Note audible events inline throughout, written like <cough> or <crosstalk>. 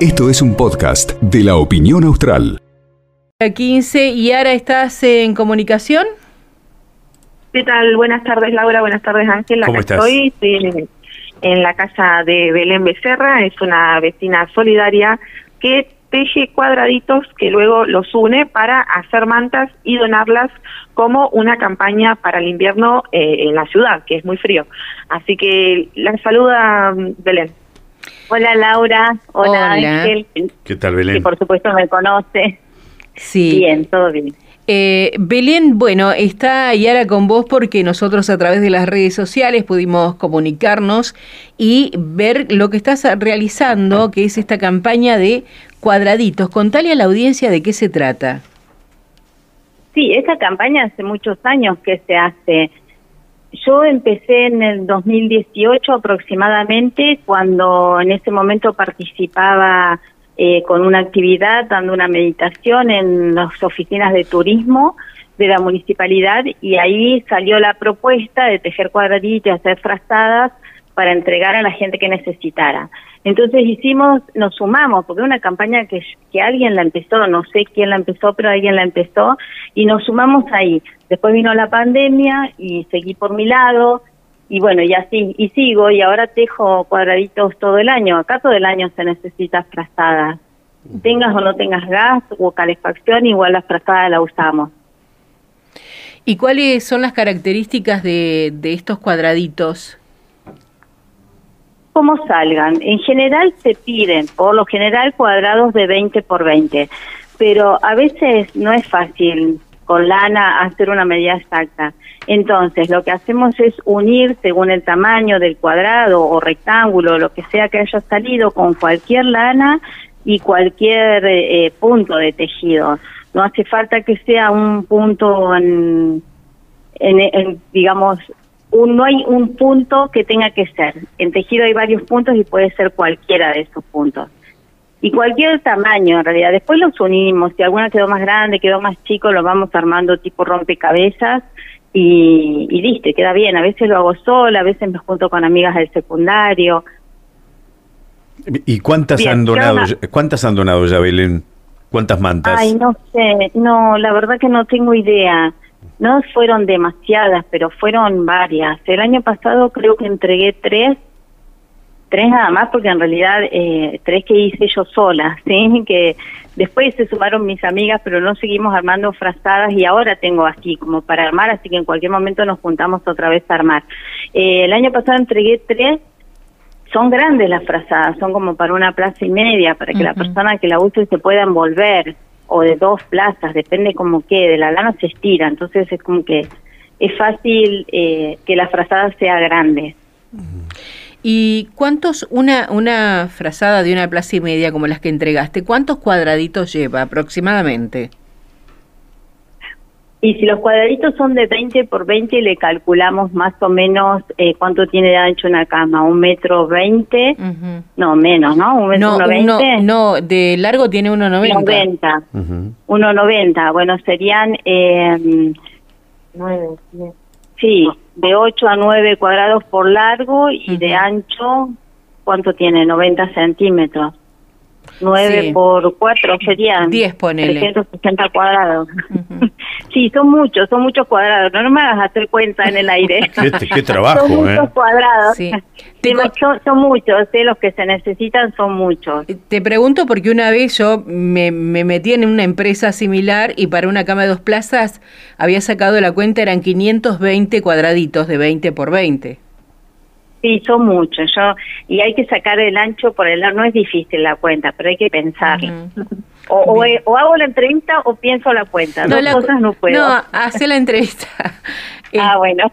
Esto es un podcast de la opinión austral. 15 y ahora estás en comunicación. ¿Qué tal? Buenas tardes Laura, buenas tardes Ángel. ¿Cómo Acá estás? Estoy en, en la casa de Belén Becerra, es una vecina solidaria que teje cuadraditos que luego los une para hacer mantas y donarlas como una campaña para el invierno eh, en la ciudad, que es muy frío. Así que la saluda mm, Belén. Hola Laura, hola, Hola. Ángel, ¿Qué tal, que Belén? por supuesto me conoce. Sí. Bien, todo bien. Eh, Belén, bueno, está Yara con vos porque nosotros a través de las redes sociales pudimos comunicarnos y ver lo que estás realizando, que es esta campaña de cuadraditos. Contale a la audiencia de qué se trata. Sí, esta campaña hace muchos años que se hace. Yo empecé en el 2018 aproximadamente, cuando en ese momento participaba eh, con una actividad, dando una meditación en las oficinas de turismo de la municipalidad y ahí salió la propuesta de tejer cuadraditos, hacer frazadas para entregar a la gente que necesitara. Entonces hicimos, nos sumamos, porque una campaña que, que alguien la empezó, no sé quién la empezó, pero alguien la empezó, y nos sumamos ahí. Después vino la pandemia y seguí por mi lado, y bueno, y así, y sigo, y ahora tejo cuadraditos todo el año. Acá todo el año se necesita frazadas. Tengas o no tengas gas o calefacción, igual la frazada la usamos. ¿Y cuáles son las características de, de estos cuadraditos? como salgan. En general se piden, por lo general, cuadrados de 20 por 20, pero a veces no es fácil con lana hacer una medida exacta. Entonces, lo que hacemos es unir según el tamaño del cuadrado o rectángulo, lo que sea que haya salido, con cualquier lana y cualquier eh, punto de tejido. No hace falta que sea un punto en, en, digamos, un, no hay un punto que tenga que ser. En tejido hay varios puntos y puede ser cualquiera de esos puntos. Y cualquier tamaño, en realidad. Después los unimos. Si alguna quedó más grande, quedó más chico, lo vamos armando tipo rompecabezas y, y listo, queda bien. A veces lo hago sola, a veces me junto con amigas del secundario. ¿Y cuántas Bien, han donado? una- ¿Cuántas han donado ya, Belén? ¿Cuántas mantas? Ay, no sé, no, la verdad que no tengo idea. No fueron demasiadas, pero fueron varias. El año pasado creo que entregué tres, tres nada más, porque en realidad eh, tres que hice yo sola, <laughs> ¿sí? Que después se sumaron mis amigas, pero no seguimos armando frazadas y ahora tengo así como para armar, así que en cualquier momento nos juntamos otra vez a armar. Eh, el año pasado entregué tres son grandes las frazadas, son como para una plaza y media, para que la persona que la use se pueda envolver, o de dos plazas, depende como quede, la lana se estira, entonces es como que es fácil eh, que la frazada sea grande. ¿Y cuántos, una, una frazada de una plaza y media como las que entregaste, cuántos cuadraditos lleva aproximadamente? Y si los cuadraditos son de 20 por 20, le calculamos más o menos eh, cuánto tiene de ancho una cama, un metro veinte, Ujú. no menos, ¿no? Un metro No, uno uno- veinte. no, de largo tiene 1,90. 90. Ujú. 1,90. Bueno, serían, eh, sí, de 8 a 9 cuadrados por largo y de Ujú. ancho, ¿cuánto tiene? 90 centímetros. 9 Sí. por 4 serían 10 ponele. 360 cuadrados. Ujú. Sí, son muchos, son muchos cuadrados. No, no me hagas hacer cuenta en el aire. <laughs> Qué, qué trabajo, son ¿eh? muchos cuadrados. Sí. <laughs> Son, son muchos, ¿eh? los que se necesitan son muchos. Te pregunto porque una vez yo me, me metí en una empresa similar y para una cama de dos plazas había sacado la cuenta, eran 520 cuadraditos de 20 por 20. Sí, son muchos. Yo y hay que sacar el ancho por el lado. No es difícil la cuenta, pero hay que pensarla. Ujú. O, o, hago la entrevista o pienso la cuenta. Dos la- cosas no puedo. No, hace la entrevista. <laughs> Eh, ah, bueno.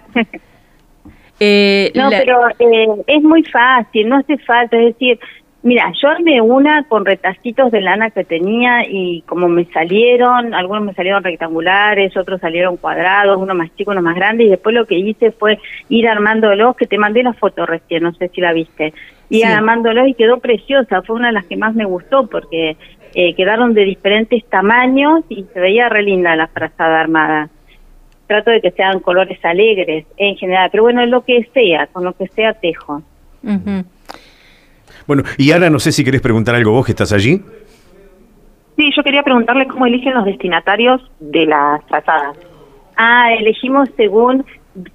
eh, no, la- pero eh, es muy fácil, no hace falta. Es decir, mira, yo armé una con retacitos de lana que tenía y como me salieron, algunos me salieron rectangulares, otros salieron cuadrados, uno más chico, uno más grande, y después lo que hice fue ir armándolos, que te mandé la foto recién, no sé si la viste, ir Sí. armándolos y quedó preciosa, fue una de las que más me gustó porque eh, quedaron de diferentes tamaños y se veía re linda la frazada armada. Trato de que sean colores alegres en general, pero bueno, lo que sea, con lo que sea tejo. Ujú. Bueno, y ahora no sé si querés preguntar algo vos que estás allí. Sí, yo quería preguntarle cómo eligen los destinatarios de las trazadas. Ah, elegimos según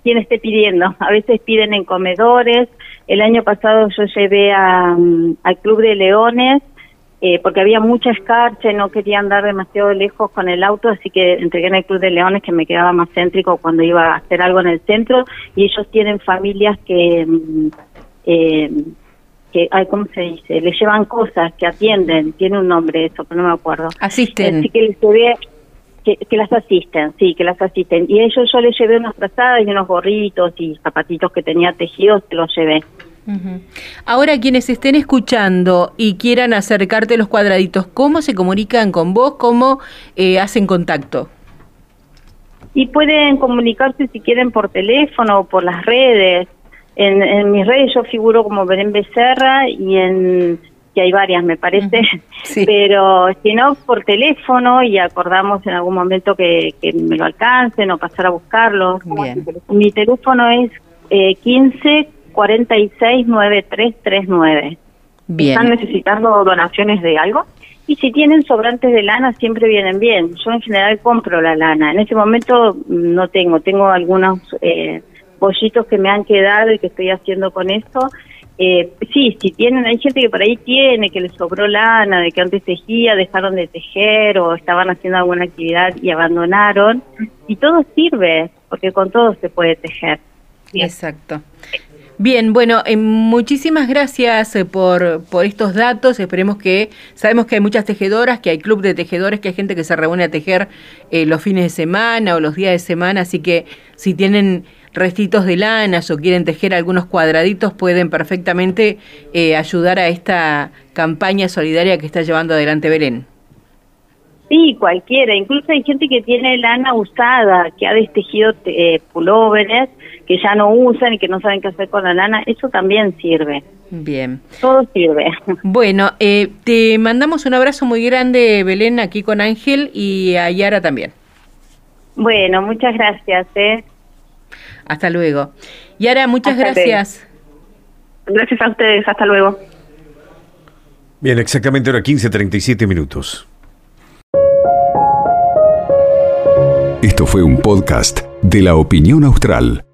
quién esté pidiendo. <laughs> A veces piden en comedores. El año pasado yo llevé a, mm, al Club de Leones eh, porque había mucha escarcha y no quería andar demasiado lejos con el auto, así que entregué en el Club de Leones que me quedaba más céntrico cuando iba a hacer algo en el centro y ellos tienen familias que... mm, eh, que, ay, ¿cómo se dice? Le llevan cosas, que atienden, tiene un nombre eso, pero no me acuerdo. Asisten. Así que les llevé, que, que las asisten, sí, que las asisten. Y ellos yo les llevé unas trazadas y unos gorritos y zapatitos que tenía tejidos, se los llevé. Ahora, quienes estén escuchando y quieran acercarte los cuadraditos, ¿cómo se comunican con vos? ¿Cómo eh, hacen contacto? Y pueden comunicarse si quieren por teléfono o por las redes. En, en mis redes yo figuro como Belén Becerra y en que hay varias me parece, <laughs> Sí. pero si no por teléfono y acordamos en algún momento que, que me lo alcancen o pasar a buscarlo. Bien. Mi teléfono es eh, 15 46 9339. Bien. ¿Están necesitando donaciones de algo? Y si tienen sobrantes de lana, siempre vienen bien. Yo en general compro la lana. En este momento mm, no tengo, tengo algunos eh, bollitos que me han quedado y que estoy haciendo con esto. Eh, sí, si tienen, hay gente que por ahí tiene, que les sobró lana, de que antes tejía, dejaron de tejer o estaban haciendo alguna actividad y abandonaron. Y todo sirve, porque con todo se puede tejer. Exacto. Bien, bueno, eh, muchísimas gracias eh, por, por estos datos. Esperemos que, sabemos que hay muchas tejedoras, que hay club de tejedores, que hay gente que se reúne a tejer eh, los fines de semana o los días de semana, así que si tienen restitos de lanas o quieren tejer algunos cuadraditos, pueden perfectamente eh, ayudar a esta campaña solidaria que está llevando adelante Belén. Sí, cualquiera. Incluso hay gente que tiene lana usada, que ha destejido eh, pulóveres, que ya no usan y que no saben qué hacer con la lana. Eso también sirve. Bien. Todo sirve. <laughs> Bueno, eh, te mandamos un abrazo muy grande, Belén, aquí con Ángel y a Yara también. Bueno, muchas gracias. ¿eh? Hasta luego. Yara, muchas Hasta gracias. Gracias a ustedes, hasta luego. Bien, exactamente ahora 15.37 minutos. Esto fue un podcast de la opinión austral.